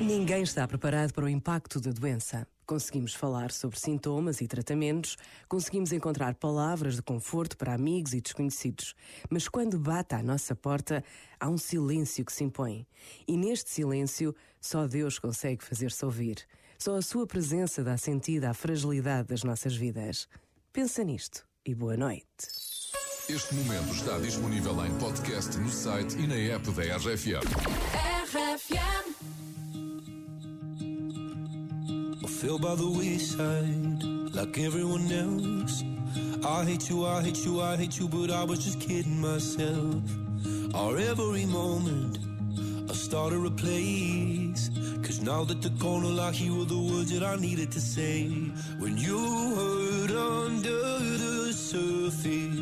Ninguém está preparado para o impacto da doença. Conseguimos falar sobre sintomas e tratamentos, conseguimos encontrar palavras de conforto para amigos e desconhecidos. Mas quando bate à nossa porta, há um silêncio que se impõe. E neste silêncio, só Deus consegue fazer-se ouvir. Só a sua presença dá sentido à fragilidade das nossas vidas. Pensa nisto e boa noite. Este momento está disponível em podcast no site e na app da RFM. RFM. I feel by the wayside like everyone else. I hate you, I hate you, I hate you, but I was just kidding myself. Our every moment, I started a place. Cause now that gone, all I hear were the words that I needed to say. When you hurt under the surface,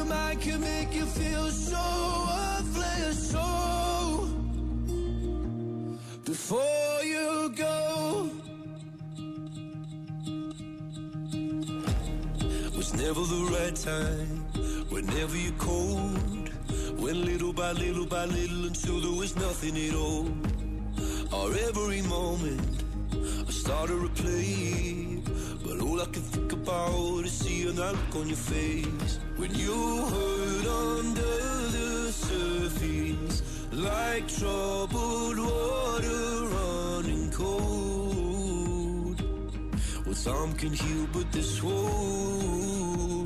Your mind can make you feel so worthless. So, before you go, was never the right time. Whenever you're cold, went little by little by little until there was nothing at all. Or every moment I started to play. But all I can think about is seeing that look on your face when you hurt under the surface, like troubled water running cold. Well, some can heal, but this won't.